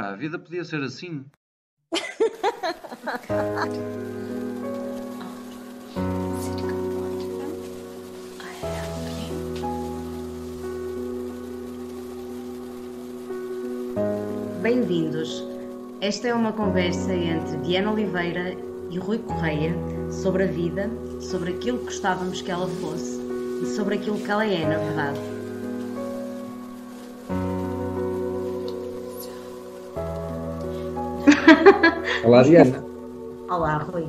Epá, a vida podia ser assim. Bem-vindos. Esta é uma conversa entre Diana Oliveira e Rui Correia sobre a vida, sobre aquilo que gostávamos que ela fosse e sobre aquilo que ela é, na verdade. Olá, Diana. Olá, Rui.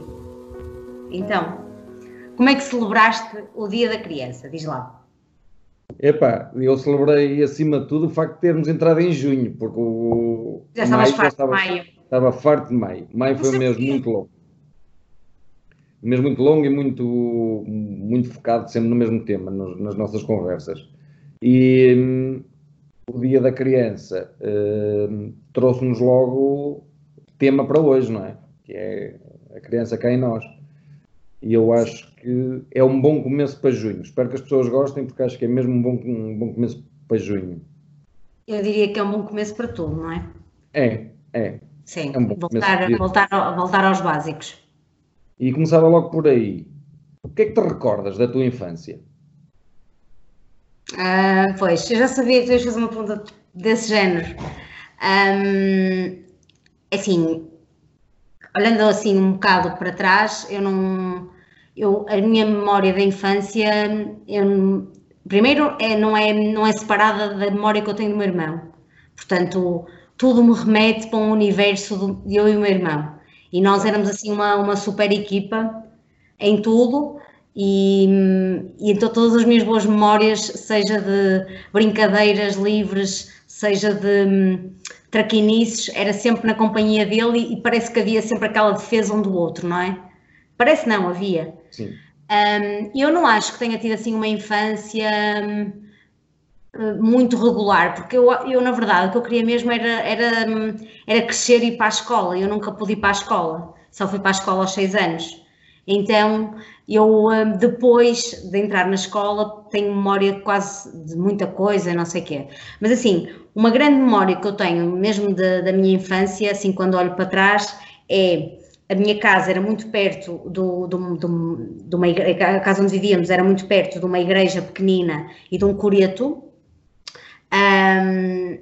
Então, como é que celebraste o Dia da Criança? Diz lá. Epá, eu celebrei acima de tudo o facto de termos entrado em junho, porque o. Já estavas farto de estava, maio. Estava farto de maio. Maio foi um porquê. muito longo. Um mês muito longo e muito, muito focado sempre no mesmo tema, nos- nas nossas conversas. E hum, o Dia da Criança hum, trouxe-nos logo tema para hoje, não é? Que é a criança cá em nós. E eu acho que é um bom começo para junho. Espero que as pessoas gostem, porque acho que é mesmo um bom, um bom começo para junho. Eu diria que é um bom começo para tudo, não é? É, é. Sim, É um voltar, voltar, voltar aos básicos. E começava logo por aí. O que é que te recordas da tua infância? Ah, pois, eu já sabia que tu ias fazer uma pergunta desse género. Ahm, assim, olhando assim um bocado para trás, eu não. Eu, a minha memória da infância, eu, primeiro, é, não, é, não é separada da memória que eu tenho do meu irmão. Portanto, tudo me remete para um universo de eu e o meu irmão. E nós éramos assim uma, uma super equipa em tudo. E, e então todas as minhas boas memórias, seja de brincadeiras livres, seja de traquinices, era sempre na companhia dele e, e parece que havia sempre aquela defesa um do outro, não é? Parece não, havia. Sim. Hum, eu não acho que tenha tido assim uma infância hum, eh, muito regular, porque eu, eu na verdade o que eu queria mesmo era, era, hum, era crescer e ir para a escola. Eu nunca pude ir para a escola, só fui para a escola aos seis anos. Então eu hum, depois de entrar na escola tenho memória quase de muita coisa, não sei o quê. Mas assim, uma grande memória que eu tenho mesmo da, da minha infância, assim quando olho para trás, é a minha casa era muito perto do, do, do, de uma igreja, a casa onde vivíamos era muito perto de uma igreja pequenina e de um coreto. Ahm,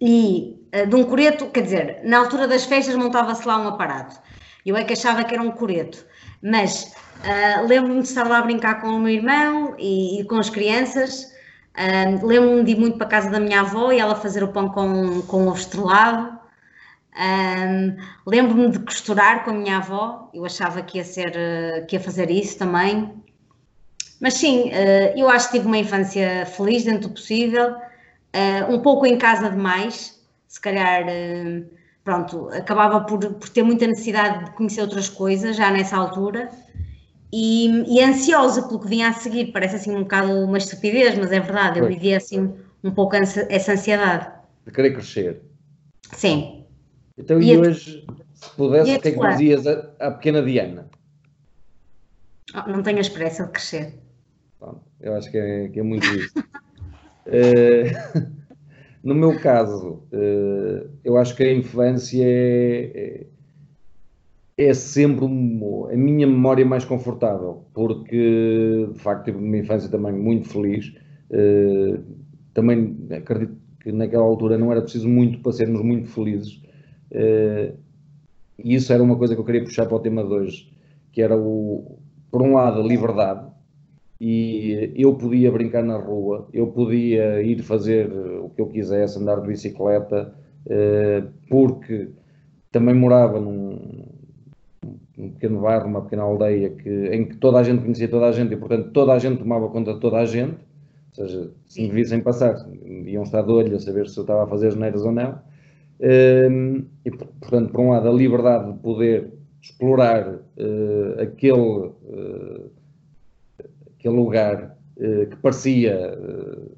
e eh, de um coreto, quer dizer, na altura das festas montava-se lá um aparato. Eu é que achava que era um coreto, mas ah, lembro-me de estar lá a brincar com o meu irmão e, e com as crianças. Ah, lembro-me de ir muito para a casa da minha avó e ela fazer o pão com, com ovo estrelado. Ahm, lembro-me de costurar com a minha avó, eu achava que ia, ser, que ia fazer isso também. Mas sim, eu acho que tive uma infância feliz dentro do possível, um pouco em casa demais, se calhar, pronto, acabava por, por ter muita necessidade de conhecer outras coisas já nessa altura e, e ansiosa pelo que vinha a seguir, parece assim um bocado uma estupidez, mas é verdade, eu vivia assim um pouco essa ansiedade. De querer crescer. Sim. Então, E e, hoje, se pudesse, o que é que dizias à, pequena Diana? Oh, Não tenho a pressa de crescer. Pronto, eu acho que é, que é muito isso. Eh, no meu caso, eh, eu acho que a infância é, é, é sempre a minha memória mais confortável, porque de facto tive uma infância também muito feliz. Eh, também acredito que naquela altura não era preciso muito para sermos muito felizes. Eh, e isso era uma coisa que eu queria puxar para o tema de hoje, que era o, por um lado, a liberdade, e eu podia brincar na rua, eu podia ir fazer o que eu quisesse, andar de bicicleta, eh, porque também morava num, num pequeno bairro, uma pequena aldeia que, em que toda a gente conhecia toda a gente e, portanto, toda a gente tomava conta de toda a gente. Ou seja, se me vissem passar, iam estar de olho a saber se eu estava a fazer as neiras ou não. Hum, e, portanto, por um lado, a liberdade de poder explorar eh, aquele, eh, aquele lugar eh, que parecia eh,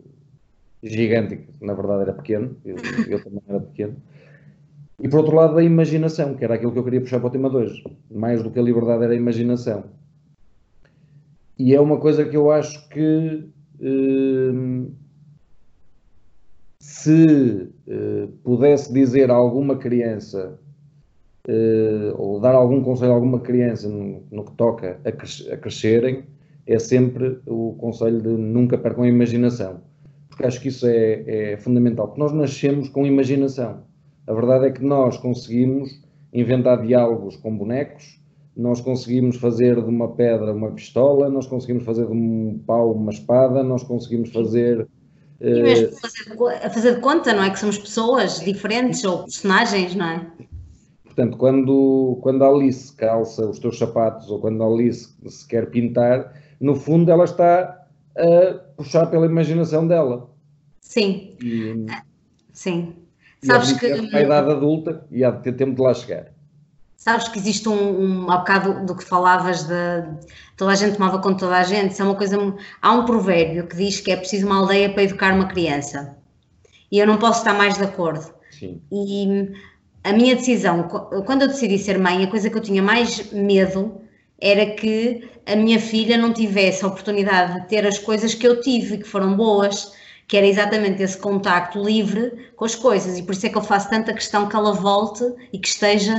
gigante, que na verdade era pequeno, eu, eu também era pequeno. E por outro lado, a imaginação, que era aquilo que eu queria puxar para o tema de hoje. Mais do que a liberdade, era a imaginação. E é uma coisa que eu acho que hum, se pudesse dizer a alguma criança ou dar algum conselho a alguma criança no, no que toca a, cres a, crescerem, é sempre o conselho de nunca percam a imaginação. Porque acho que isso é, é fundamental. Porque nós nascemos com imaginação. A verdade é que nós conseguimos inventar diálogos com bonecos, nós conseguimos fazer de uma pedra uma pistola, nós conseguimos fazer de um pau uma espada, nós conseguimos fazer. E mesmo uh, fazer, fazer de conta, não é? Que somos pessoas diferentes ou personagens, não é? Portanto, quando, quando a Alice calça os teus sapatos ou quando a Alice se quer pintar, no fundo ela está a puxar pela imaginação dela. Sim. E, Sim. E Sabes que. A idade adulta e há de ter tempo de lá chegar. Sabes que existe um, um há bocado do que falavas de toda a gente tomava conta de toda a gente, isso é uma coisa. Há um provérbio que diz que é preciso uma aldeia para educar uma criança. E eu não posso estar mais de acordo. Sim. E a minha decisão, quando eu decidi ser mãe, a coisa que eu tinha mais medo era que a minha filha não tivesse a oportunidade de ter as coisas que eu tive, que foram boas, que era exatamente esse contacto livre com as coisas. E por isso é que eu faço tanta questão que ela volte e que esteja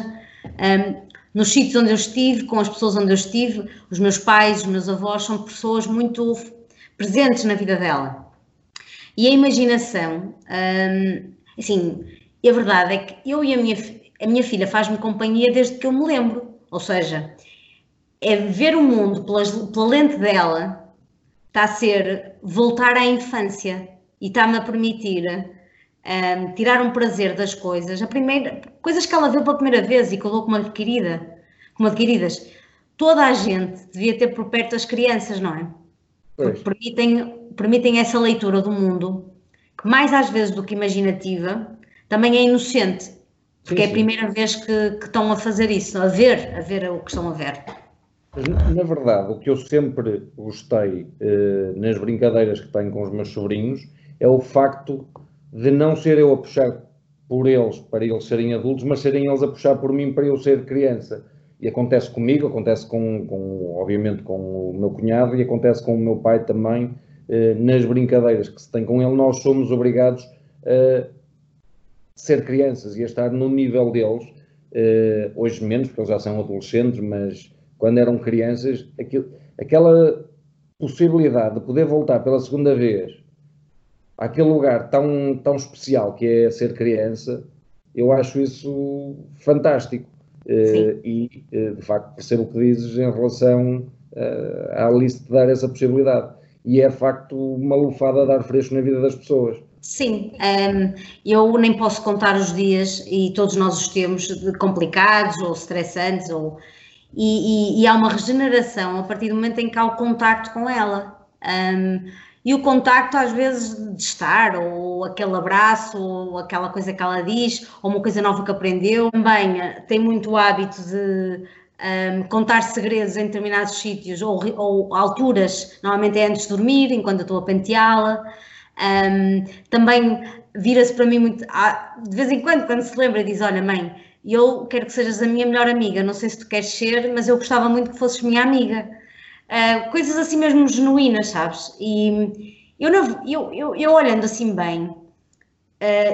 um, nos sítios onde eu estive, com as pessoas onde eu estive. Os meus pais, os meus avós são pessoas muito presentes na vida dela. E a imaginação, um, assim, a verdade é que eu e a minha, a minha filha faz-me companhia desde que eu me lembro. Ou seja, é ver o mundo pelas, pela lente dela, está a ser voltar à infância e está-me a permitir um, tirar um prazer das coisas. A primeira, coisas que ela vê pela primeira vez e que eu dou como, adquirida, como adquiridas. Toda a gente devia ter por perto as crianças, não é? Porque permitem, permitem essa leitura do mundo, que mais às vezes do que imaginativa, também é inocente, porque sim, é a primeira vez que, que, estão a fazer isso, a ver, a ver o que estão a ver. Na verdade, o que eu sempre gostei eh, nas brincadeiras que tenho com os meus sobrinhos é o facto de não ser eu a puxar por eles para eles serem adultos, mas serem eles a puxar por mim para eu ser criança. E acontece comigo, acontece com, com obviamente com o meu cunhado e acontece com o meu pai também, eh, nas brincadeiras que se tem com ele, nós somos obrigados a ser crianças e a estar no nível deles, uh, hoje menos, porque eles já são adolescentes, mas quando eram crianças, aquilo, aquela possibilidade de poder voltar pela segunda vez àquele lugar tão, tão especial que é ser criança, eu acho isso fantástico. Uh, e, uh, de facto, percebo o que dizes em relação uh, à Alice de dar essa possibilidade. E é, de facto, uma lufada a dar fresco na vida das pessoas. Sim, um, ehm, eu nem posso contar os dias, e todos nós os temos, complicados ou estressantes, ou, e, e, e, há uma regeneração a partir do momento em que há o contacto com ela. Um, e o contacto, às vezes, de estar, ou aquele abraço, ou aquela coisa que ela diz, ou uma coisa nova que aprendeu. Também eh, tem muito hábito de um, contar segredos em determinados sítios, ou, ou alturas, normalmente é antes de dormir, enquanto eu estou a penteá-la. Um, também vira-se para mim muito, de vez em quando, quando se lembra, diz: Olha, mãe, eu quero que sejas a minha melhor amiga. Não sei se tu queres ser, mas eu gostava muito que fosses minha amiga. Uh, coisas assim mesmo genuínas, sabes? E eu, não, eu, eu, eu olhando assim bem, uh,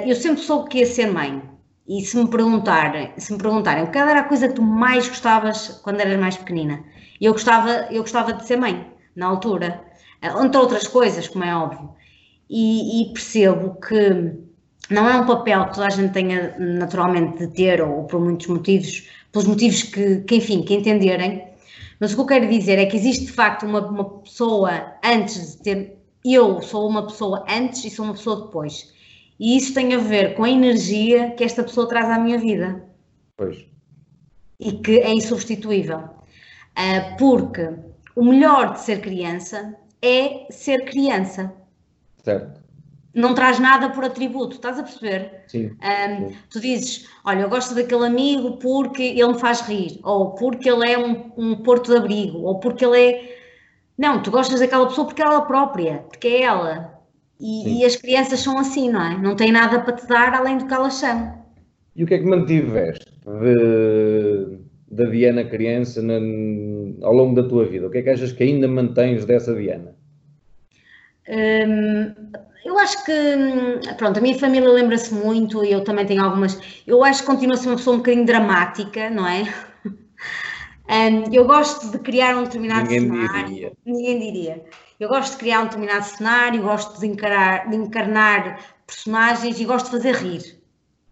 eu sempre soube que ia ser mãe. E se me perguntarem, se me perguntarem, qual era a coisa que tu mais gostavas quando eras mais pequenina? Eu gostava, eu gostava de ser mãe, na altura. Uh, entre outras coisas, como é óbvio e, e, percebo que não é um papel que toda a gente tenha naturalmente de ter, ou por muitos motivos, pelos motivos que, que enfim, que entenderem, mas o que eu quero dizer é que existe de facto uma, uma pessoa antes de ter. Eu sou uma pessoa antes e sou uma pessoa depois. E isso tem a ver com a energia que esta pessoa traz à minha vida. Pois. E que é insubstituível. Uh, porque o melhor de ser criança é ser criança. Certo. Não traz nada por atributo, estás a perceber? Sim, um, sim. Tu dizes, olha, eu gosto daquele amigo porque ele me faz rir, ou porque ele é um, um porto de abrigo, ou porque ele é. Não, tu gostas daquela pessoa porque é ela própria, porque é ela. E, e, as crianças são assim, não é? Não têm nada para te dar além do que elas são. E o que é que mantiveste de, da Diana criança na, ao longo da tua vida? O que é que achas que ainda mantens dessa Diana? Hum, eu acho que, pronto, a minha família lembra-se muito e eu também tenho algumas. Eu acho que continuo a ser uma pessoa um bocadinho dramática, não é? Um, eu gosto de criar um determinado Ninguém cenário. diria. Ninguém diria. Eu gosto de criar um determinado cenário, gosto de, encarar, de encarnar personagens e gosto de fazer rir.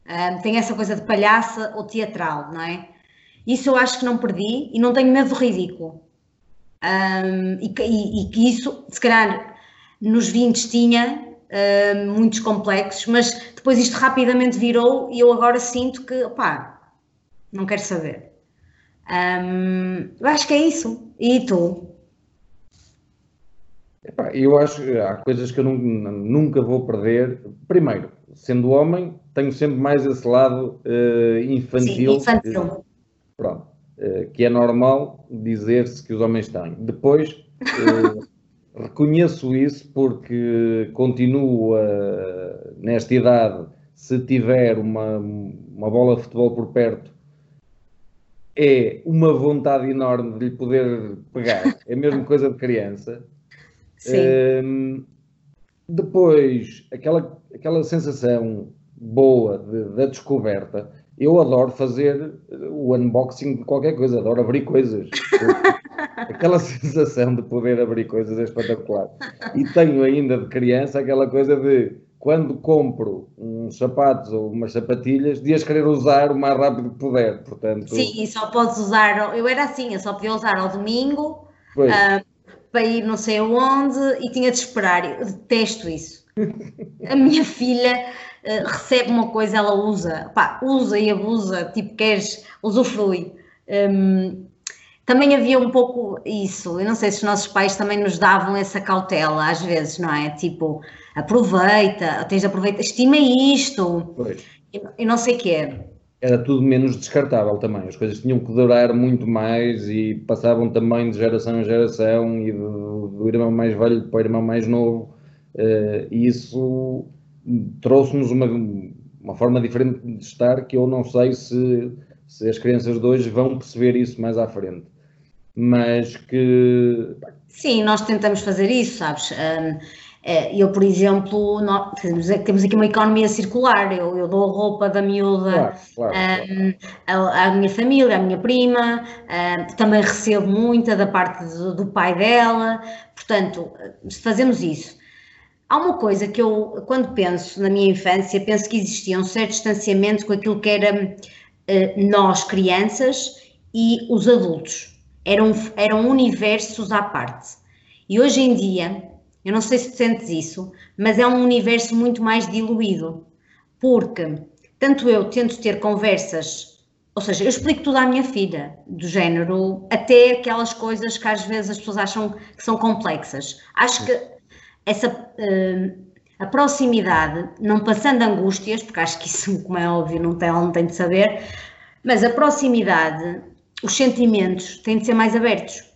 Um, tenho essa coisa de palhaça ou teatral, não é? Isso eu acho que não perdi e não tenho medo do ridículo. Um, e, e- e que isso, se calhar, nos 20 tinha um, muitos complexos, mas depois isto rapidamente virou e eu agora sinto que, opá, não quero saber. Um, eu acho que é isso. E tu? Epá, eu acho que há coisas que eu nun- nunca vou perder. Primeiro, sendo homem, tenho sempre mais esse lado eh, Sim, infantil. infantil. Pronto. Eh, que é normal dizer-se que os homens têm. Depois, reconheço isso porque continuo a- nesta idade, se tiver uma, uma bola de futebol por perto, é uma vontade enorme de lhe poder pegar. É a mesma coisa de criança. Sim. Hum, depois, aquela, aquela sensação boa de- da descoberta, eu adoro fazer o unboxing de qualquer coisa, adoro abrir coisas. aquela sensação de poder abrir coisas é espetacular. E tenho ainda de criança aquela coisa de quando compro uns sapatos ou umas sapatilhas, de as querer usar o mais rápido que puder. Portanto, Sim, e só podes usar. Eu era assim, eu só podia usar ao domingo ah, para ir não sei aonde e tinha de esperar. Eu detesto isso. A minha filha ah, recebe uma coisa, ela usa, pá, usa e abusa, tipo, queres, usufrui. Hum, também havia um pouco isso, eu não sei se os nossos pais também nos davam essa cautela às vezes, não é? Tipo, aproveita, tens de aproveitar, estima isto, pois. e não sei o quê. era tudo menos descartável também. As coisas tinham que durar muito mais e passavam também de geração em geração e do, do irmão mais velho para o irmão mais novo. Eh, e isso trouxe-nos uma, uma forma diferente de estar que eu não sei se, se as crianças de hoje vão perceber isso mais à frente. Mas que Sim, nós tentamos fazer isso, sabes? Eh, eu, por exemplo, nó- temos temos aqui uma economia circular. Eu, eu dou a roupa da miúda Claro, claro, claro. à, minha família, à minha prima, também recebo muita da parte do, do pai dela. Portanto, fazemos isso. Há uma coisa que eu, quando penso na minha infância, penso que existia um certo distanciamento com aquilo que era eh, nós, crianças, e os adultos. Eram, eram universos à parte. E hoje em dia, eu não sei se sentes isso, mas é um universo muito mais diluído. Porque tanto eu tento ter conversas, ou seja, eu explico tudo à minha filha, do género, até aquelas coisas que às vezes as pessoas acham que são complexas. Acho que essa eh, a proximidade, não passando angústias, porque acho que isso, como é óbvio, não tem, ela não tem de saber, mas a proximidade, os sentimentos têm de ser mais abertos.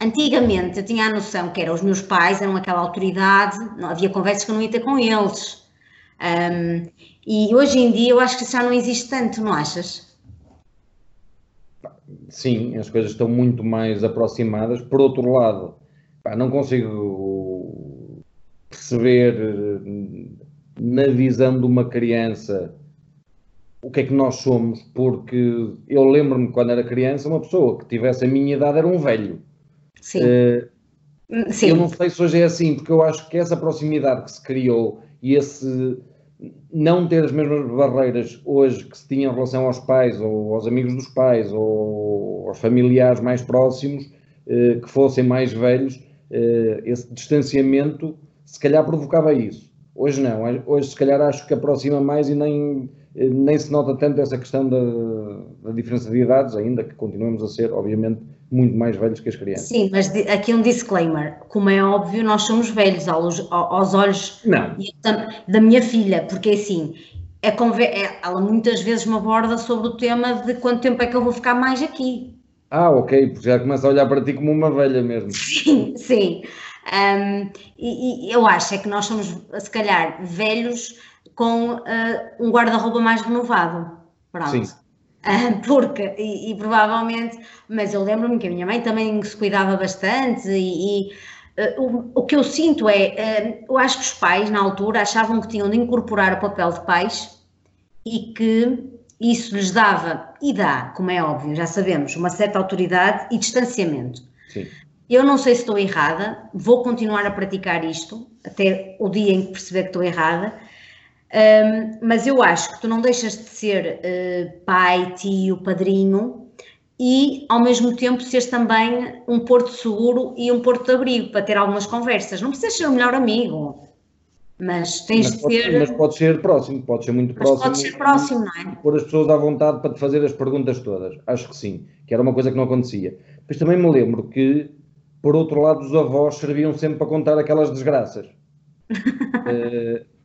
Antigamente eu tinha a noção que eram os meus pais, eram aquela autoridade, não havia conversas que eu não ia ter com eles. Um, e hoje em dia eu acho que já não existe tanto, não achas? Sim, as coisas estão muito mais aproximadas. Por outro lado, pá, não consigo perceber eh, na visão de uma criança o que é que nós somos, porque eu lembro-me quando era criança, uma pessoa que tivesse a minha idade era um velho. Sim. Eh, Sim. Eu não sei se hoje é assim, porque eu acho que essa proximidade que se criou e esse não ter as mesmas barreiras hoje que se tinha em relação aos pais ou aos amigos dos pais ou aos familiares mais próximos, eh, que fossem mais velhos, eh, esse distanciamento se calhar provocava isso. Hoje não, hoje se calhar acho que aproxima mais e nem, nem se nota tanto essa questão da, da diferença de idades, ainda que continuemos a ser, obviamente, muito mais velhos que as crianças. Sim, mas aqui um disclaimer. Como é óbvio, nós somos velhos aos, aos olhos Não, da minha filha, porque assim, é conver- é- ela muitas vezes me aborda sobre o tema de quanto tempo é que eu vou ficar mais aqui. Ah, ok, porque já começa a olhar para ti como uma velha mesmo. Sim, sim. Um, e, e eu acho é que nós somos, se calhar, velhos com ah, um guarda-roupa mais renovado. Pronto. Sim. Ah, porque, e, e provavelmente, mas eu lembro-me que a minha mãe também se cuidava bastante e, e, o, o, que eu sinto é, eu acho que os pais, na altura, achavam que tinham de incorporar o papel de pais e que isso lhes dava, e dá, como é óbvio, já sabemos, uma certa autoridade e distanciamento. Sim. Eu não sei se estou errada, vou continuar a praticar isto até o dia em que perceber que estou errada, um, mas eu acho que tu não deixas de ser uh, pai, tio, padrinho e ao mesmo tempo seres também um porto seguro e um porto de abrigo para ter algumas conversas. Não precisas ser o melhor amigo, mas tens mas de pode, ser. Mas pode ser próximo, pode ser muito mas próximo. Pode ser próximo, não é? Pôr as pessoas à vontade para te fazer as perguntas todas. Acho que sim, que era uma coisa que não acontecia. Depois também me lembro que, por outro lado, os avós serviam sempre para contar aquelas desgraças. uh,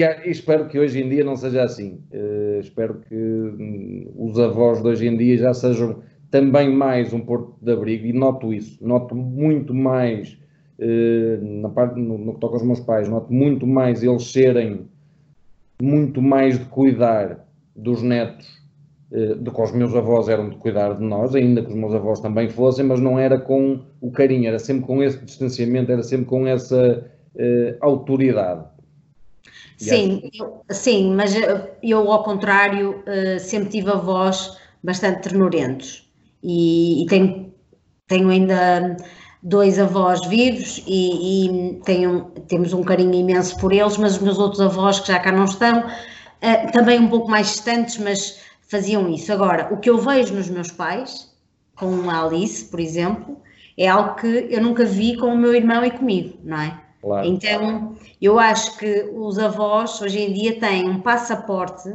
e, espero que hoje em dia não seja assim. Uh, espero que um, os avós de hoje em dia já sejam também mais um porto de abrigo, e noto isso. Noto muito mais eh, na parte, no, no, que toca aos meus pais, noto muito mais eles serem muito mais de cuidar dos netos uh, do que os meus avós eram de cuidar de nós, ainda que os meus avós também fossem, mas não era com o carinho, era sempre com esse distanciamento, era sempre com essa uh, autoridade. Sim, eu, sim, mas eu ao contrário sempre tive avós bastante ternurentos e, e tenho, tenho ainda dois avós vivos e, e tenho, temos um carinho imenso por eles, mas os meus outros avós que já cá não estão, uh, também um pouco mais distantes, mas faziam isso. Agora, o que eu vejo nos meus pais, com a Alice, por exemplo, é algo que eu nunca vi com o meu irmão e comigo, não é? Claro. Então, eu acho que os avós hoje em dia têm um passaporte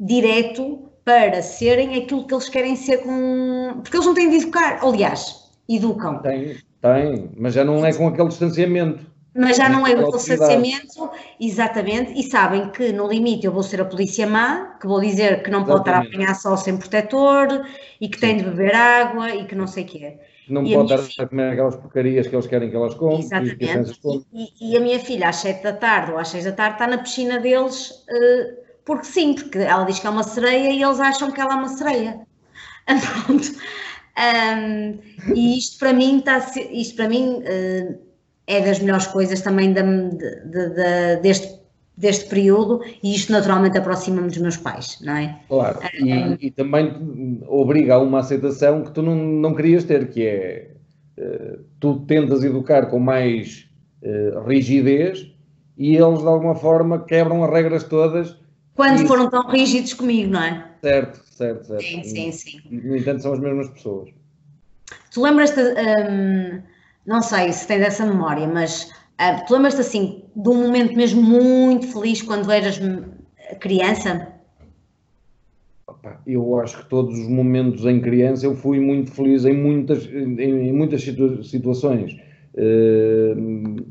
direto para serem aquilo que eles querem ser com. Porque eles não têm de educar. Aliás, educam. Tem, tem, mas já não é com aquele distanciamento. Mas já não é com aquele distanciamento, exatamente, e sabem que no limite eu vou ser a polícia má, que vou dizer que não pode estar a apanhar sol sem protetor e que Sim. tem de beber água e que não sei o quê. Não e pode estar filha... a comer aquelas porcarias que eles querem que elas comam. Exatamente. E, e, e, a minha filha às 7 da tarde ou às 6 da tarde está na piscina deles, uh, porque sim, porque ela diz que é uma sereia e eles acham que ela é uma sereia. Pronto. Um, e isto para mim está isto para mim uh, é das melhores coisas também de, de, de, deste, deste período e isto naturalmente aproxima-me dos meus pais, não é? Claro, e, e, também obriga a uma aceitação que tu não, não querias ter, que é uh, tu tentas educar com mais uh, rigidez e eles de alguma forma quebram as regras todas. Quando foram tão rígidos comigo, não é? Certo, certo, certo. Sim, sim, sim. No entanto, são as mesmas pessoas. Tu lembras-te, um, não sei se tens essa memória, mas uh, tu lembras-te assim de um momento mesmo muito feliz quando eras criança? Eu acho que todos os momentos em criança eu fui muito feliz em muitas, em, muitas situa situações. Uh,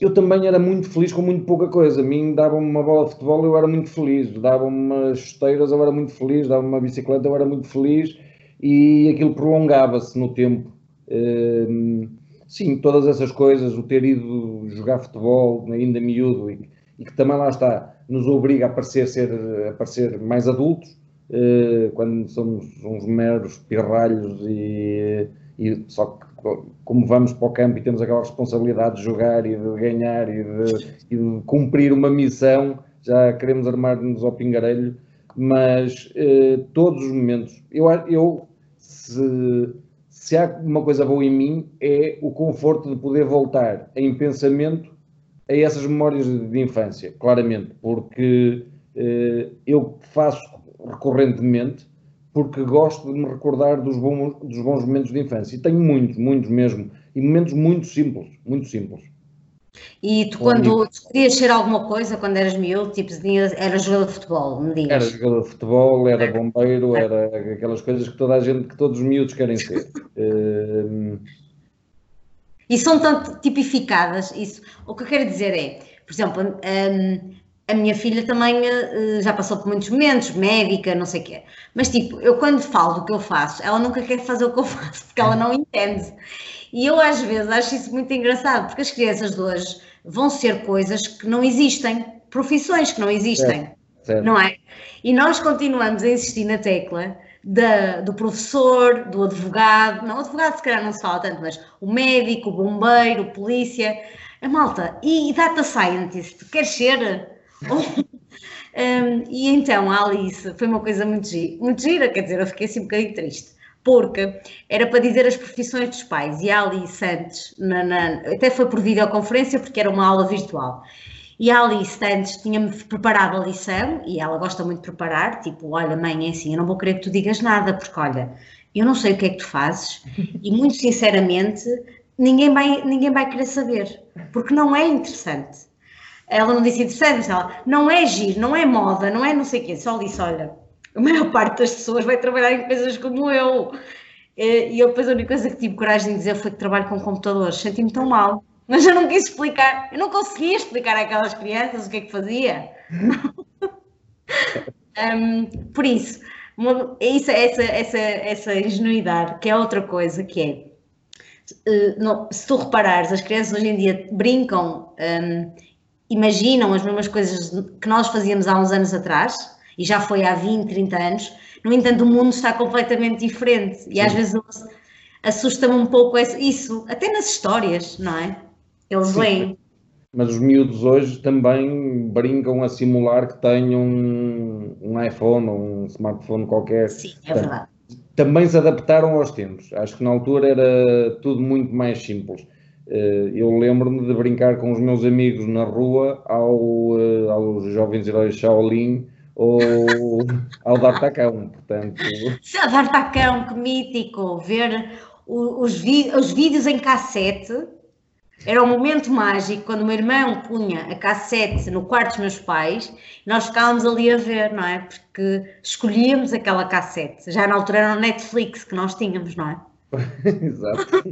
eu também era muito feliz com muito pouca coisa. A mim dava-me uma bola de futebol, eu era muito feliz. Dava-me umas chuteiras, eu era muito feliz. Dava-me uma bicicleta, eu era muito feliz. E aquilo prolongava-se no tempo. Ehm, sim, todas essas coisas, o ter ido jogar futebol ainda miúdo e, e que também lá está, nos obriga a parecer, ser, a parecer mais adultos, eh, quando somos uns meros pirralhos e, e só que como vamos para o campo e temos aquela responsabilidade de jogar e de ganhar e de, e de cumprir uma missão, já queremos armar-nos ao pingarelho, mas eh, todos os momentos, eu, eu se, se há uma coisa boa em mim, é o conforto de poder voltar em pensamento a essas memórias de, infância, claramente, porque eh, eu faço recorrentemente porque gosto de me recordar dos bons, dos bons momentos de infância. E tenho muitos, muitos mesmo. E momentos muito simples, muito simples. E tu, quando tu querias ser alguma coisa, quando eras miúdo, tipo, era jogador de futebol, me digas? Era jogador de futebol, era bombeiro, era aquelas coisas que toda a gente, que todos os miúdos querem ser. uh... E são tanto tipificadas, isso. O que eu quero dizer é, por exemplo, um, a minha filha também uh, já passou por muitos momentos, médica, não sei o quê. Mas, tipo, eu quando falo do que eu faço, ela nunca quer fazer o que eu faço, porque ela não entende. E eu, às vezes, acho isso muito engraçado, porque as crianças de hoje vão ser coisas que não existem, profissões que não existem, certo. não é? E nós continuamos a insistir na tecla da, do professor, do advogado, não, o advogado se calhar não se fala tanto, mas o médico, o bombeiro, o polícia, a malta, e data scientist, quer ser? um, e então a Alice foi uma coisa muito gira, muito gira, quer dizer, eu fiquei assim um bocadinho triste, porque era para dizer as profissões dos pais, e a Alice antes, na, na, até foi por videoconferência, porque era uma aula virtual, e a Alice antes tinha-me preparado a lição, e ela gosta muito de preparar, tipo, olha mãe, é assim, eu não vou querer que tu digas nada, porque olha, eu não sei o que é que tu fazes, e muito sinceramente, ninguém vai, ninguém vai querer saber, porque não é interessante. Ela não disse interessante, ela não é giro, não é moda, não é não sei o quê, só disse, olha, a maior parte das pessoas vai trabalhar em coisas como eu. E eu depois a única coisa que tive coragem de dizer foi que trabalho com computadores, senti-me tão mal mas eu não quis explicar, eu não conseguia explicar àquelas crianças o que é que fazia. um, por isso, uma, isso essa, essa, essa ingenuidade, que é outra coisa, que é, não, se tu reparares, as crianças hoje em dia brincam, um, imaginam as mesmas coisas que nós fazíamos há uns anos atrás, e já foi há 20, 30 anos, no entanto o mundo está completamente diferente, e Sim. às vezes assusta-me um pouco isso, até nas histórias, não é? Eles Sim, leem. Mas os miúdos hoje também brincam a simular que têm um, um iPhone ou um smartphone qualquer. Sim, é verdade. Também se adaptaram aos tempos. Acho que na altura era tudo muito mais simples. Eh, eu lembro-me de brincar com os meus amigos na rua ao, eh, aos jovens heróis Shaolin ou ao D'Artacão, portanto... D'Artacão, que mítico! Ver os, os vídeos em cassete era um momento mágico quando o meu irmão punha a cassete no quarto dos meus pais e nós ficávamos ali a ver, não é? Porque escolhíamos aquela cassete. Já na altura era o Netflix que nós tínhamos, não é? Exato.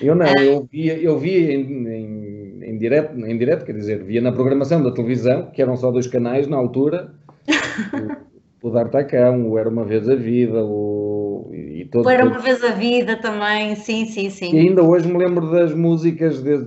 Eu não, eu via, eu via em, em, em, direto, em direto, quer dizer, via na programação da televisão, que eram só dois canais na altura, o, o D'Artacão, o Era Uma Vez a Vida, o e todo, Era uma vez a vida também, sim, sim, sim. E ainda hoje me lembro das músicas, de,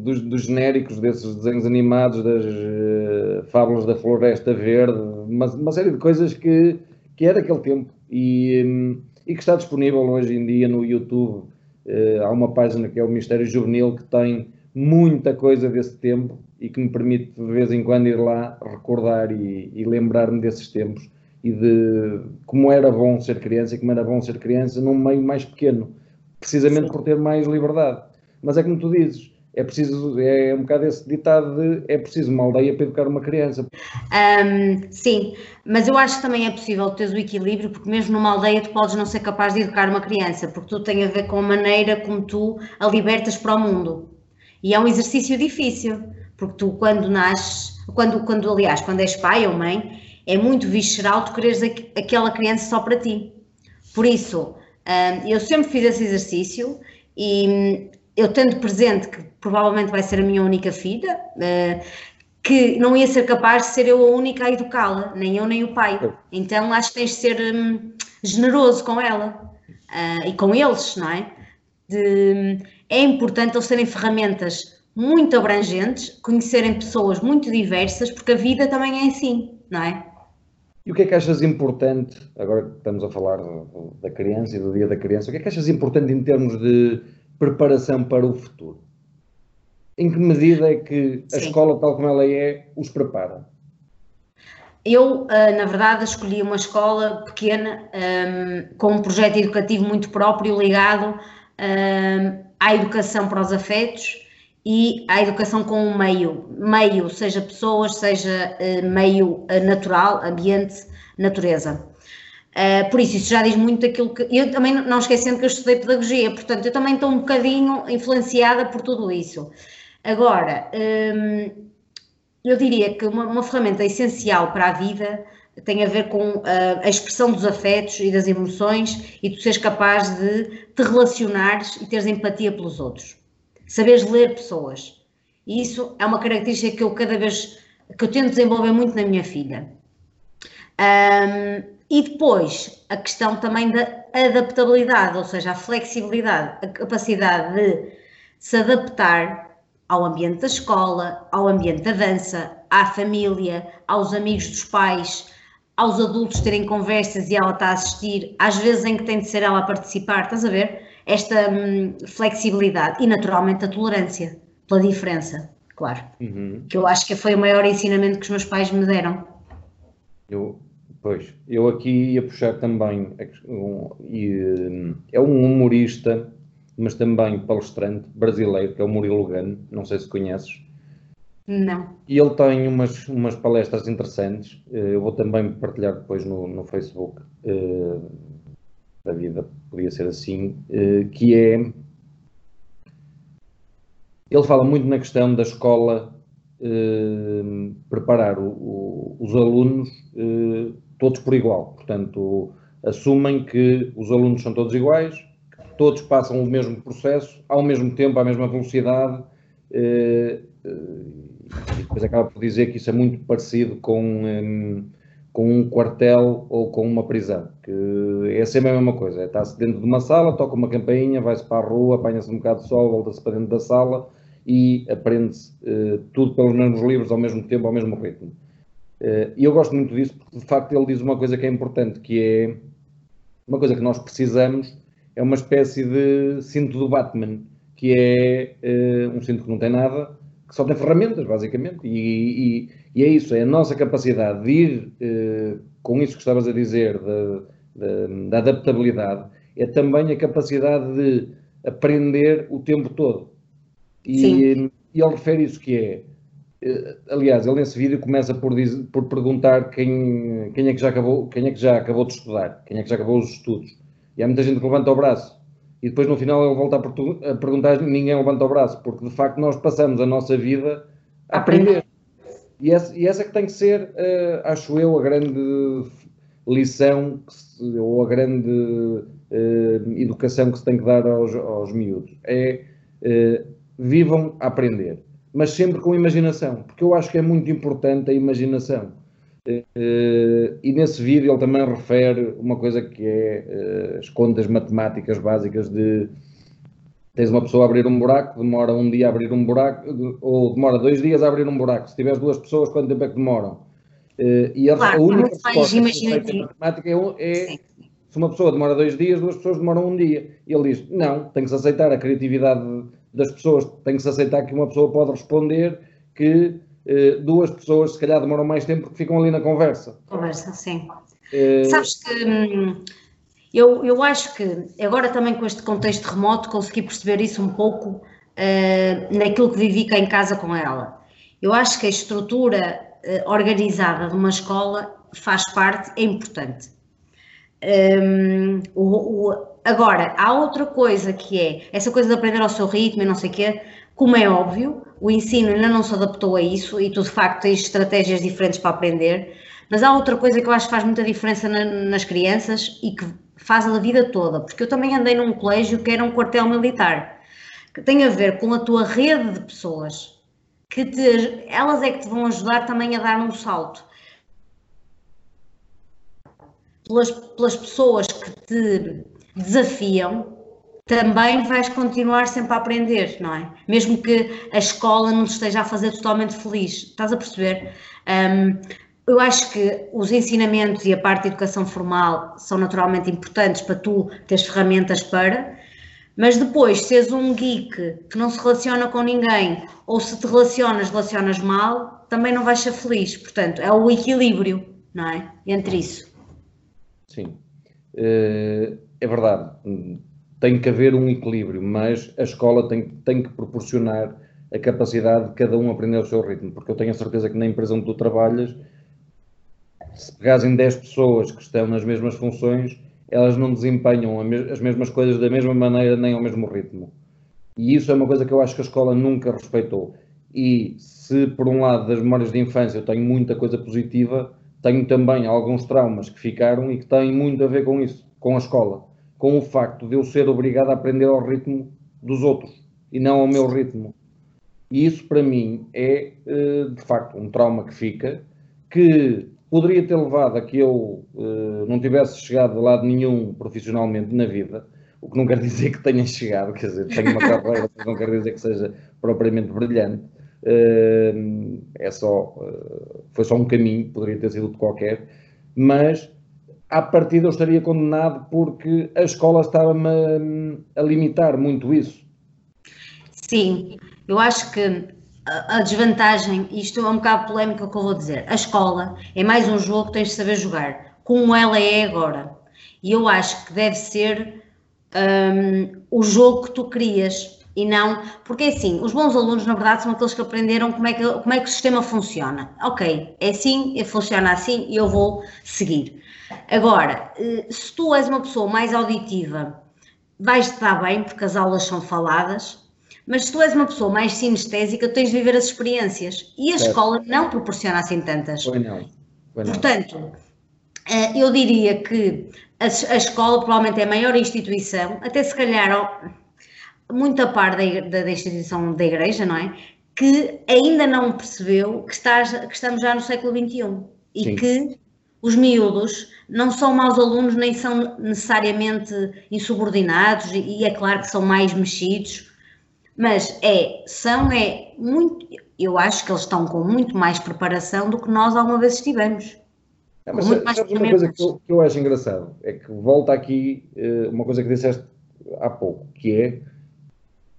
dos, dos, genéricos desses desenhos animados, das uh, Fábulas da Floresta Verde, uma, uma, série de coisas que, que é daquele tempo e, um, e que está disponível hoje em dia no YouTube. Uh, há uma página que é o Mistério Juvenil que tem muita coisa desse tempo e que me permite de vez em quando ir lá recordar e, e lembrar-me desses tempos e de como era bom ser criança e como era bom ser criança num meio mais pequeno, precisamente sim. por ter mais liberdade. Mas é como tu dizes, é preciso, é um bocado esse ditado de é preciso uma aldeia para educar uma criança. Um, sim, mas eu acho que também é possível teres o equilíbrio, porque mesmo numa aldeia tu podes não ser capaz de educar uma criança, porque tu tem a ver com a maneira como tu a libertas para o mundo. E é um exercício difícil, porque tu quando nasces, quando, quando aliás, quando és pai ou mãe, é muito visceral tu quereres aquela criança só para ti. Por isso, hum, eu sempre fiz esse exercício e hum, eu tendo presente que provavelmente vai ser a minha única filha, hum, que não ia ser capaz de ser eu a única a educá-la, nem eu nem o pai. Então acho que tens de ser generoso com ela e com eles, não é? De, é importante eles terem ferramentas muito abrangentes, conhecerem pessoas muito diversas, porque a vida também é assim, não é? E o que é que achas importante, agora que estamos a falar da criança e do dia da criança, o que é que achas importante em termos de preparação para o futuro? Em que medida é que a Sim. escola, tal como ela é, os prepara? Eu, ah, na verdade, escolhi uma escola pequena, com um projeto educativo muito próprio, ligado à educação para os afetos e à educação com o meio, meio, seja pessoas, seja uh, meio uh, natural, ambiente, natureza. Uh, por isso, isso já diz muito daquilo que. Eu também, não esquecendo que eu estudei pedagogia, portanto, eu também estou um bocadinho influenciada por tudo isso. Agora, um, eu diria que uma, ferramenta essencial para a vida tem a ver com a expressão dos afetos e das emoções e tu seres capaz de te relacionares e teres empatia pelos outros saberes ler pessoas. E isso é uma característica que eu cada vez que eu tento desenvolver muito na minha filha. Um, e depois a questão também da adaptabilidade, ou seja, a flexibilidade, a capacidade de se adaptar ao ambiente da escola, ao ambiente da dança, à família, aos amigos dos pais, aos adultos terem conversas e ela está a assistir, às vezes em que tem de ser ela a participar, estás a ver? Esta hum, flexibilidade e naturalmente a tolerância pela diferença, claro. Uhum. Que eu acho que foi o maior ensinamento que os meus pais me deram. Eu, pois, eu aqui ia puxar também, um, hum, é um humorista, mas também palestrante brasileiro, que é o Murilo Gano, não sei se conheces. Não. E ele tem umas, umas palestras interessantes, eh, eu vou também partilhar depois no, no Facebook, uh, da vida podia ser assim, uh, que é. Ele fala muito na questão da escola uh, preparar o, o, os alunos todos por igual. Portanto, assumem que os alunos são todos iguais, todos passam o mesmo processo, ao mesmo tempo, à mesma velocidade e depois acaba por dizer que isso é muito parecido com, um, com um quartel ou com uma prisão, que é sempre a mesma coisa, é, está-se dentro de uma sala, toca uma campainha, vai-se para a rua, apanha-se um bocado de sol, volta-se para dentro da sala e aprende-se uh, tudo pelos mesmos livros ao mesmo tempo, ao mesmo ritmo. Uh, e eu gosto muito disso porque, de facto, ele diz uma coisa que é importante, que é uma coisa que nós precisamos, é uma espécie de cinto do Batman, que é uh, um cinto que não tem nada, que só tem ferramentas, basicamente, e, e, e, é isso, é a nossa capacidade de ir eh, com isso que estavas a dizer, da, adaptabilidade, é também a capacidade de aprender o tempo todo. E, e ele refere isso que é, eh, aliás, ele nesse vídeo começa por, dizer, por perguntar quem, quem, é que já acabou, quem é que já acabou de estudar, quem é que já acabou os estudos. E há muita gente que levanta o braço e depois no final ele volta a, a perguntar ninguém levanta o braço, porque de facto nós passamos a nossa vida a aprender. E essa, e essa que tem que ser, uh, acho eu, a grande lição se, ou a grande uh, educação que se tem que dar aos, aos miúdos. É uh, vivam a aprender, mas sempre com imaginação, porque eu acho que é muito importante a imaginação. Uh, e nesse vídeo ele também refere uma coisa que é uh, as contas matemáticas básicas de tens uma pessoa a abrir um buraco, demora um dia a abrir um buraco, ou demora dois dias a abrir um buraco. Se tiveres duas pessoas, quanto tempo é que demoram? Uh, e a, claro, a única resposta que matemática é, é se uma pessoa demora dois dias, duas pessoas demoram um dia. E ele diz, não, tem que se aceitar a criatividade das pessoas, tem que se aceitar que uma pessoa pode responder que eh, duas pessoas se calhar demoram mais tempo porque ficam ali na conversa. Conversa, sim. Uh... Sabes que hum, eu, eu acho que agora também com este contexto remoto consegui perceber isso um pouco uh, naquilo que vivi cá em casa com ela. Eu acho que a estrutura organizada de uma escola faz parte, é importante. Um, o, o, agora, há outra coisa que é essa coisa de aprender ao seu ritmo e não sei o quê, como é óbvio, o ensino ainda não se adaptou a isso e tu de facto tens estratégias diferentes para aprender, mas há outra coisa que eu acho que faz muita diferença na, nas crianças e que faz a vida toda, porque eu também andei num colégio que era um quartel militar, que tem a ver com a tua rede de pessoas, que te, elas é que te vão ajudar também a dar um salto. Pelas, pelas pessoas que te desafiam, também vais continuar sempre a aprender, não é? Mesmo que a escola não te esteja a fazer totalmente feliz. Estás a perceber? Um, eu acho que os ensinamentos e a parte de educação formal são naturalmente importantes para tu teres ferramentas para, mas depois, se és um geek que não se relaciona com ninguém, ou se te relacionas, relacionas mal, também não vais ser feliz. Portanto, é o equilíbrio, não é? Entre isso. Sim, eh, é verdade tem que haver um equilíbrio, mas a escola tem, tem que proporcionar a capacidade de cada um aprender ao seu ritmo, porque eu tenho a certeza que na empresa onde tu trabalhas, se pegares em 10 pessoas que estão nas mesmas funções, elas não desempenham as mesmas coisas da mesma maneira nem ao mesmo ritmo. E isso é uma coisa que eu acho que a escola nunca respeitou. E se por um lado das memórias de infância eu tenho muita coisa positiva, tenho também alguns traumas que ficaram e que têm muito a ver com isso, com a escola com o facto de eu ser obrigado a aprender ao ritmo dos outros e não ao meu ritmo. E isso para mim é eh, de facto um trauma que fica, que poderia ter levado a que eu eh, não tivesse chegado de lado nenhum profissionalmente na vida, o que não quer dizer que tenha chegado, quer dizer, tenho uma carreira, mas não quer dizer que seja propriamente brilhante. Eh, é só, foi só um caminho, poderia ter sido de qualquer, mas à partida eu estaria condenado porque a escola estava-me a, limitar muito isso. Sim, eu acho que a desvantagem, isto é um bocado polémico que eu vou dizer, a escola é mais um jogo que tens de saber jogar, como ela é agora. E eu acho que deve ser um, o jogo que tu crias e não, porque é assim, os bons alunos na verdade são aqueles que aprenderam como é que, como é que o sistema funciona. Ok, é assim, funciona assim e eu vou seguir. Agora, eh, se tu és uma pessoa mais auditiva, vais-te dar bem porque as aulas são faladas, mas se tu és uma pessoa mais sinestésica, tens de viver as experiências. E a certo. escola não proporciona assim tantas. Foi não. Foi não. Portanto, eh, eu diria que a, a, escola provavelmente é a maior instituição, até se calhar muita parte da, da, instituição da igreja, não é? Que ainda não percebeu que, estás, que estamos já no século XXI e Sim. que os miúdos não são maus alunos nem são necessariamente insubordinados e, é claro que são mais mexidos mas é, são, é muito, eu acho que eles estão com muito mais preparação do que nós alguma vez estivemos. É, mas muito mais uma coisa que eu, que eu, acho engraçado é que volta aqui uh, uma coisa que disseste há pouco, que é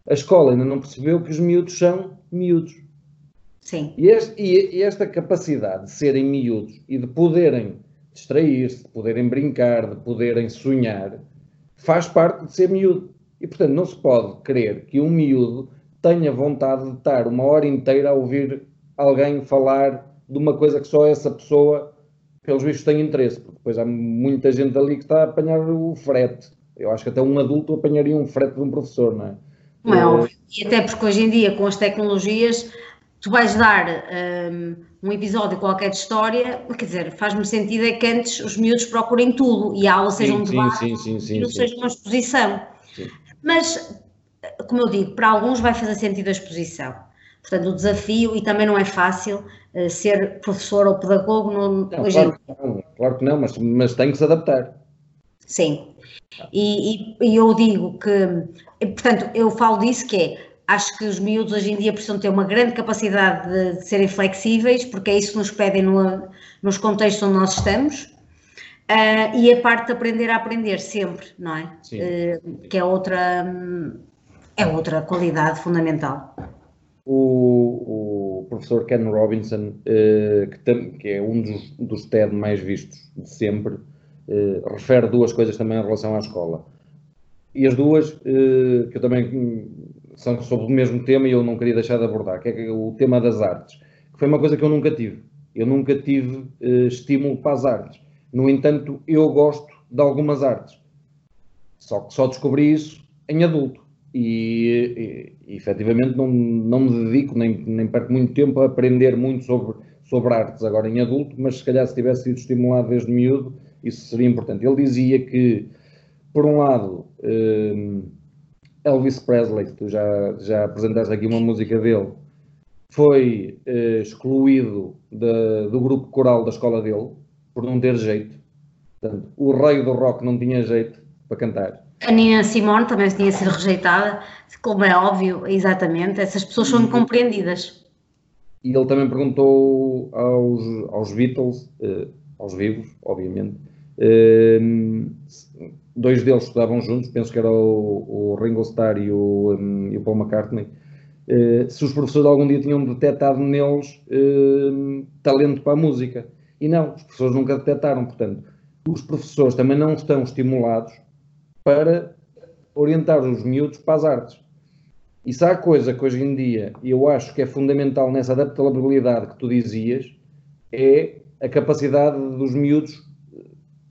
a escola ainda não percebeu que os miúdos são miúdos. Sim. E, este, e, e esta capacidade de serem miúdos e de poderem distrair-se, de poderem brincar, de poderem sonhar, faz parte de ser miúdo. E, portanto, não se pode querer que um miúdo tenha vontade de estar uma hora inteira a ouvir alguém falar de uma coisa que só essa pessoa, pelos vistos, tem interesse. Porque depois há muita gente ali que está a apanhar o frete. Eu acho que até um adulto apanharia um frete de um professor, não é? Não é óbvio. E até porque hoje em dia, com as tecnologias, tu vais dar um, um, episódio qualquer de história, quer dizer, faz-me sentido é que antes os miúdos procurem tudo e a aula seja um debate sim, sim, sim, e não seja uma exposição. Mas, como eu digo, para alguns vai fazer sentido a exposição. Portanto, o desafio, e também não é fácil uh, ser professor ou pedagogo no, não, hoje claro, não, claro que não, mas, mas tem que se adaptar. Sim. E, e, e, eu digo que, portanto, eu falo disso que é, acho que os miúdos hoje em dia precisam ter uma grande capacidade de, de serem flexíveis, porque é isso que nos pedem no, nos contextos onde nós estamos, Uh, e a parte de aprender a aprender sempre, não é? Uh, que é outra, é outra qualidade fundamental. O, o professor Ken Robinson, uh, que, tem, que, é um dos, dos TED mais vistos de sempre, refere duas coisas também em relação à escola. E as duas, que eu também são sobre o mesmo tema e eu não queria deixar de abordar, que é o tema das artes, que foi uma coisa que eu nunca tive. Eu nunca tive estímulo para as artes no entanto, eu gosto de algumas artes. Só que só descobri isso em adulto. E, e, e efetivamente não, não me dedico, nem, nem perco muito tempo a aprender muito sobre, sobre artes agora em adulto, mas se calhar se tivesse sido estimulado desde miúdo, isso seria importante. Ele dizia que, por um lado, um, Elvis Presley, tu já, já apresentaste aqui uma música dele, foi uh, excluído de, do grupo coral da escola dele, por não ter jeito. Portanto, o rei do rock não tinha jeito para cantar. A Nina Simone também tinha sido rejeitada, como é óbvio, exatamente. Essas pessoas são incompreendidas. E ele também perguntou aos, aos Beatles, eh, aos vivos, obviamente, eh, dois deles estudavam juntos, penso que era o, o Ringo Starr e o, um, e o Paul McCartney, eh, se os professores algum dia tinham detectado neles talento para a música. E não, os professores nunca detectaram. Portanto, os professores também não estão estimulados para orientar os miúdos para as artes. E se há coisa que hoje em dia eu acho que é fundamental nessa adaptabilidade que tu dizias, é a capacidade dos miúdos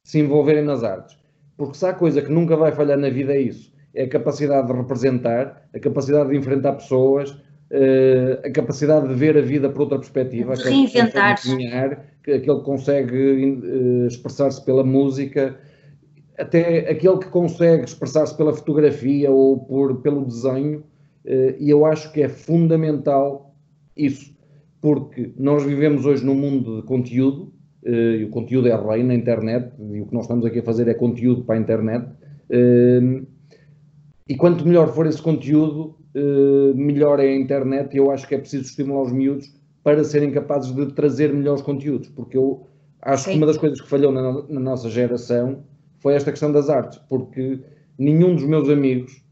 se envolverem nas artes. Porque se há coisa que nunca vai falhar na vida é isso. É a capacidade de representar, a capacidade de enfrentar pessoas, uh, a capacidade de ver a vida por outra perspectiva, reinventar, aquele que consegue uh, expressar-se pela música, até aquele que consegue expressar-se pela fotografia ou por, pelo desenho, uh, e eu acho que é fundamental isso, porque nós vivemos hoje num mundo de conteúdo, e o conteúdo é rei na internet, e o que nós estamos aqui a fazer é conteúdo para a internet, e quanto melhor for esse conteúdo, eh, melhor é a internet e eu acho que é preciso estimular os miúdos para serem capazes de trazer melhores conteúdos, porque eu Acho Sim. que uma das coisas que falhou na, na, nossa geração foi esta questão das artes, porque nenhum dos meus amigos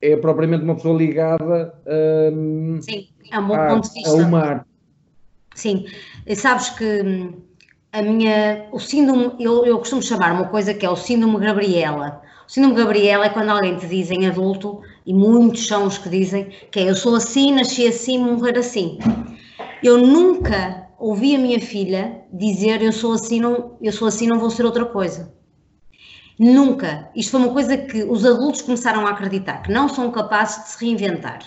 é propriamente uma pessoa ligada um, Sim, é um a, a uma arte. Sim, sabes que hum, a minha, o síndrome, eu, eu costumo chamar uma coisa que é o síndrome Gabriela. O síndrome Gabriela é quando alguém te diz em adulto, e muitos são os que dizem, que é eu sou assim, nasci assim, morrer assim. Eu nunca ouvi a minha filha dizer eu sou assim, não, eu sou assim, não vou ser outra coisa. Nunca. Isto foi uma coisa que os adultos começaram a acreditar, que não são capazes de se reinventar.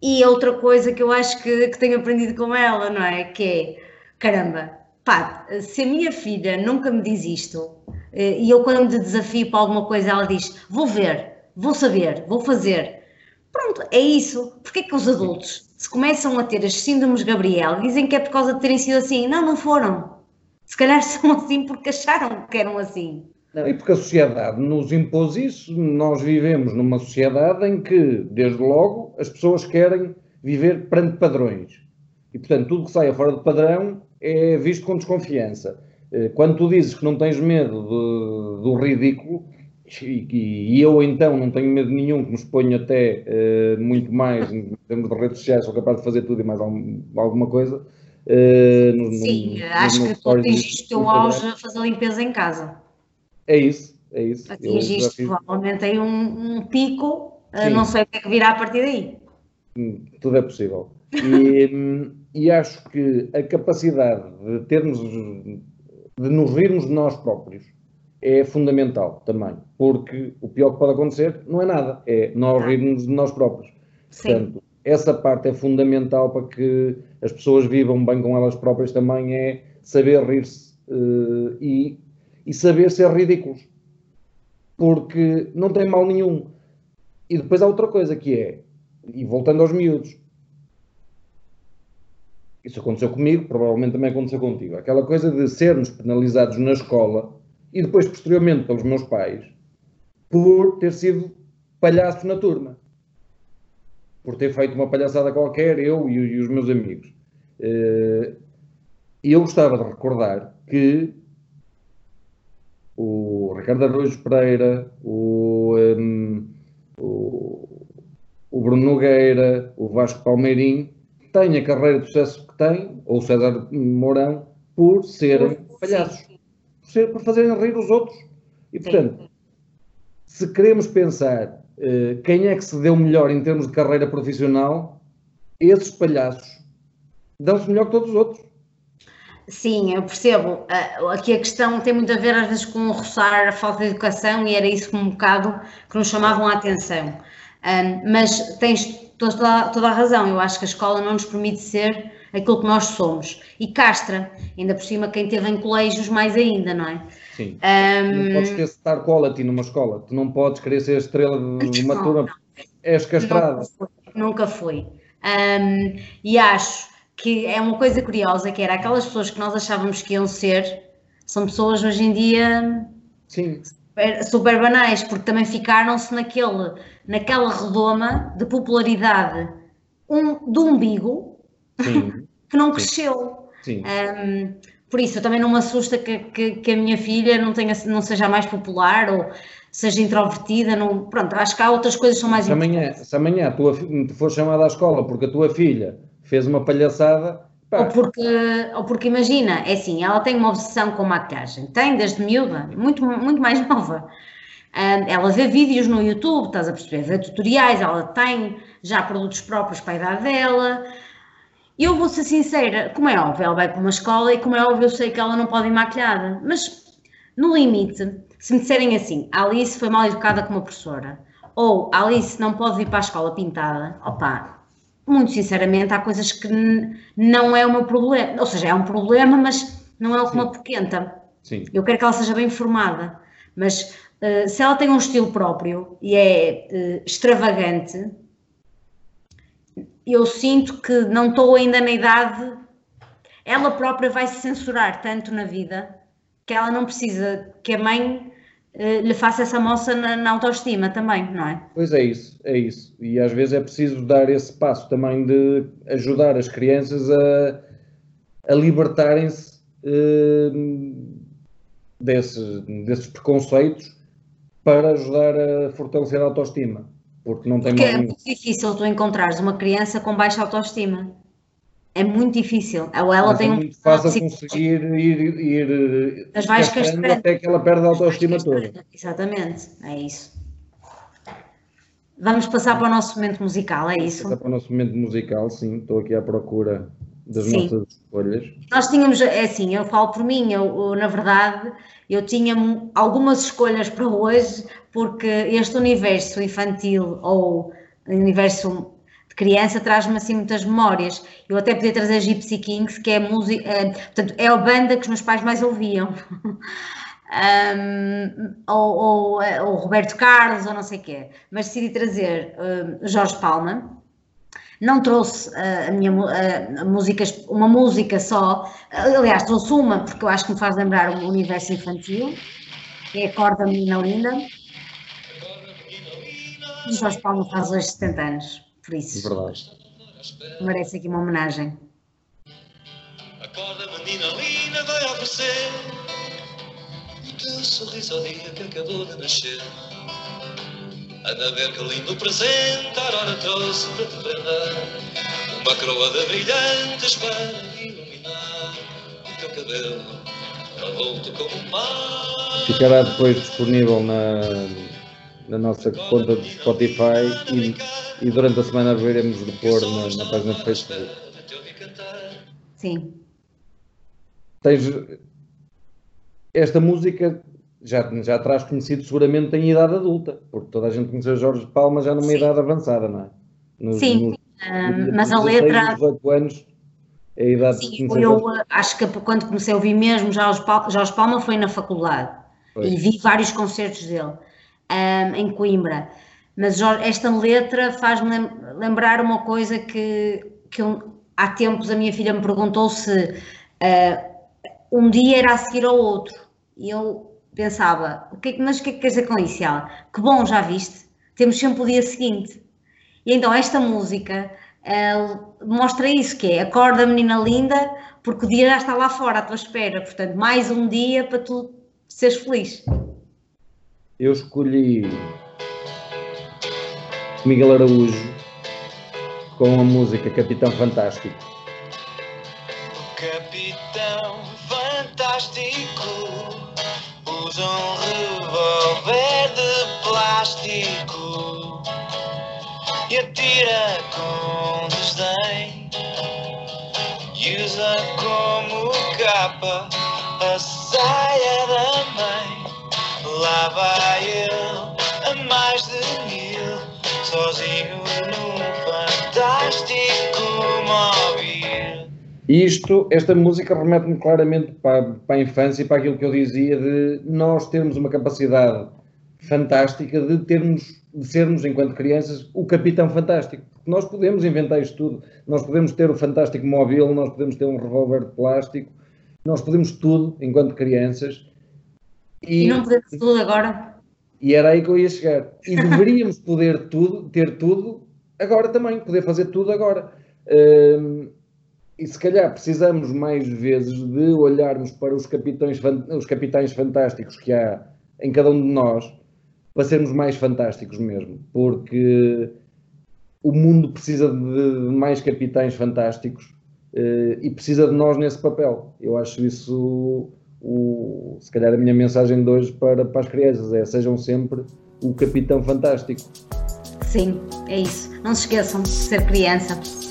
E outra coisa que eu acho que, que tenho aprendido com ela, não é? Que é, caramba, pá, se a minha filha nunca me diz isto, eh, e eu quando me desafio para alguma coisa, ela diz, vou ver, vou saber, vou fazer. Pronto, é isso. Porquê que os adultos se começam a ter as síndromes Gabriel, dizem que é por causa de terem sido assim. Não, não foram. Se calhar são assim porque acharam que eram assim. Não, e porque a sociedade nos impôs isso, nós vivemos numa sociedade em que, desde logo, as pessoas querem viver perante padrões. E, portanto, tudo que saia fora de padrão é visto com desconfiança. Eh, quando tu dizes que não tens medo de, do ridículo, e, e, eu então não tenho medo nenhum, que me exponho até uh, muito mais em termos de redes sociais, sou capaz de fazer tudo e mais algum, alguma coisa. Uh, no, Sim, no, acho que tu atingiste o teu auge a fazer limpeza em casa. É isso, é isso. Atingiste provavelmente aí um, um pico, uh, não sei o que é que virá a partir daí. Hum, tudo é possível. E, hum, e acho que a capacidade de termos, de nos rirmos de nós próprios, é fundamental também, porque o pior que pode acontecer não é nada, é nós rirmos de nós próprios. Sim. Portanto, essa parte é fundamental para que as pessoas vivam bem com elas próprias também, é saber rir-se uh, e, e saber ser ridículos. Porque não tem mal nenhum. E depois há outra coisa que é, e voltando aos miúdos, isso aconteceu comigo, provavelmente também aconteceu contigo. Aquela coisa de sermos penalizados na escola e depois, posteriormente, pelos meus pais, por ter sido palhaço na turma. Por ter feito uma palhaçada qualquer, eu e, e os meus amigos. Eh, e eu gostava de recordar que o Ricardo Arrojo Pereira, o, um, ehm, o, o, Bruno Nogueira, o Vasco Palmeirim, têm a carreira de sucesso que têm, ou o César Mourão, por serem palhaços ser, por fazerem rir os outros. E, portanto, Sim. se queremos pensar uh, quem é que se deu melhor em termos de carreira profissional, esses palhaços dão-se melhor que todos os outros. Sim, eu percebo. Aqui a questão tem muito a ver às vezes com roçar a falta de educação e era isso um bocado que nos chamavam a atenção. mas tens toda, toda a razão, eu acho que a escola não nos permite ser aquilo que nós somos. E castra, ainda por cima, quem teve em colégios mais ainda, não é? Sim. Um... Não podes querer star quality numa escola, tu não podes querer ser estrela de uma turma, és castrada. Nunca fui. Um, e acho que é uma coisa curiosa, que era aquelas pessoas que nós achávamos que iam ser, são pessoas hoje em dia Sim. Super, banais, porque também ficaram-se naquele, naquela redoma de popularidade um, do umbigo, Sim. que não cresceu. Sim. Um, por isso, eu também não me assusta que, que, que, a minha filha não, tenha, não seja mais popular ou seja introvertida. Não, pronto, acho que há outras coisas que são mais se amanhã, se amanhã tu for chamada à escola porque a tua filha fez uma palhaçada. Ou porque, ou porque imagina, é assim, ela tem uma obsessão com maquiagem, tem desde miúda, muito, muito mais nova. Ela vê vídeos no YouTube, estás a perceber, vê tutoriais, ela tem já produtos próprios para a idade dela. Eu vou ser sincera, como é óbvio, ela vai para uma escola e como é óbvio eu sei que ela não pode ir maquilhada, mas no limite, se me disserem assim, a Alice foi mal educada como professora, ou a Alice não pode vir para a escola pintada, opa, muito sinceramente há coisas que não é o meu problema, ou seja, é um problema, mas não é o que me apoquenta. Sim. Eu quero que ela seja bem formada, mas uh, se ela tem um estilo próprio e é uh, extravagante, eu sinto que não estou ainda na idade, ela própria vai se censurar tanto na vida que ela não precisa que a mãe lhe faça essa moça na, na, autoestima também, não é? Pois é isso, é isso. E às vezes é preciso dar esse passo também de ajudar as crianças a, a libertarem-se uh, desses, desses preconceitos para ajudar a fortalecer a autoestima. Porque não tem porque é muito difícil tu encontrares uma criança com baixa autoestima. É muito difícil. Ou ela Mas tem é um. muito fácil conseguir ir, ir Mas vais castrando até que ela perde a autoestima toda. Exatamente, é isso. Vamos passar para o nosso momento musical, é isso? Passar para o nosso momento musical, sim. Estou aqui à procura das sim. nossas escolhas. Nós tínhamos, é assim, eu falo por mim, eu, eu, na verdade, eu tinha algumas escolhas para hoje, porque este universo infantil ou universo criança traz-me assim muitas memórias. Eu até podia trazer Gypsy Kings, que é música, é, portanto, é a banda que os meus pais mais ouviam. um, ou, ou, ou, Roberto Carlos, ou não sei o quê. Mas decidi trazer um, Jorge Palma. Não trouxe uh, a minha uh, músicas, uma música só, aliás, trouxe uma, porque eu acho que me faz lembrar o universo infantil, que é Acorda Menina Linda. Jorge Palma faz hoje 70 anos, por isso. Verdade. Merece aqui uma homenagem. Acorda, menina linda, vai oferecer teu sorriso ao dia que acabou de nascer. Anda a ver que lindo presente, a hora trouxe para te prender. Uma coroa de brilhantes para iluminar o teu cabelo, revolto como o mar. Ficará depois disponível na, na nossa conta de Spotify e, e durante a semana veremos de pôr na, na página do Facebook. Sim. Tens, esta música já, já traz conhecido seguramente em idade adulta, porque toda a gente conheceu Jorge Palma já numa Sim. idade avançada, não é? Nos, Sim, nos, um, mas a letra. 18 anos é a idade Sim, eu Jorge... acho que quando comecei a ouvir mesmo Jorge Palma, Jorge Palma foi na faculdade foi. e vi vários concertos dele um, em Coimbra. Mas esta letra faz-me lembrar uma coisa que, que há tempos a minha filha me perguntou se uh, um dia era a seguir ao outro e eu pensava, o que, é mas o que é que quer dizer com isso? ela, que bom, já viste? Temos sempre o dia seguinte. E então esta música mostra isso, que é acorda menina linda, porque o dia já está lá fora à tua espera. Portanto, mais um dia para tu seres feliz. Eu escolhi Miguel Araújo com a música Capitão Fantástico. Capitão Fantástico usa um revólver de plástico e atira com desdém e usa como capa a saia da mãe. Móvel. Isto, esta música remete-me claramente para, para, a infância e para aquilo que eu dizia de nós termos uma capacidade fantástica de termos, de sermos, enquanto crianças, o capitão fantástico. Nós podemos inventar isto tudo. Nós podemos ter o fantástico móvel, nós podemos ter um revólver de plástico, nós podemos tudo enquanto crianças. E, e não podemos tudo agora. E era aí que eu ia chegar. E deveríamos poder tudo, ter tudo agora também, poder fazer tudo agora. Hum, e se calhar precisamos mais vezes de olharmos para os capitães, os capitães fantásticos que há em cada um de nós para sermos mais fantásticos mesmo, porque o mundo precisa de mais capitães fantásticos uh, e precisa de nós nesse papel. Eu acho isso, o, se calhar, a minha mensagem de hoje para, para as crianças é sejam sempre o capitão fantástico. Sim, é isso. Não se esqueçam de ser criança.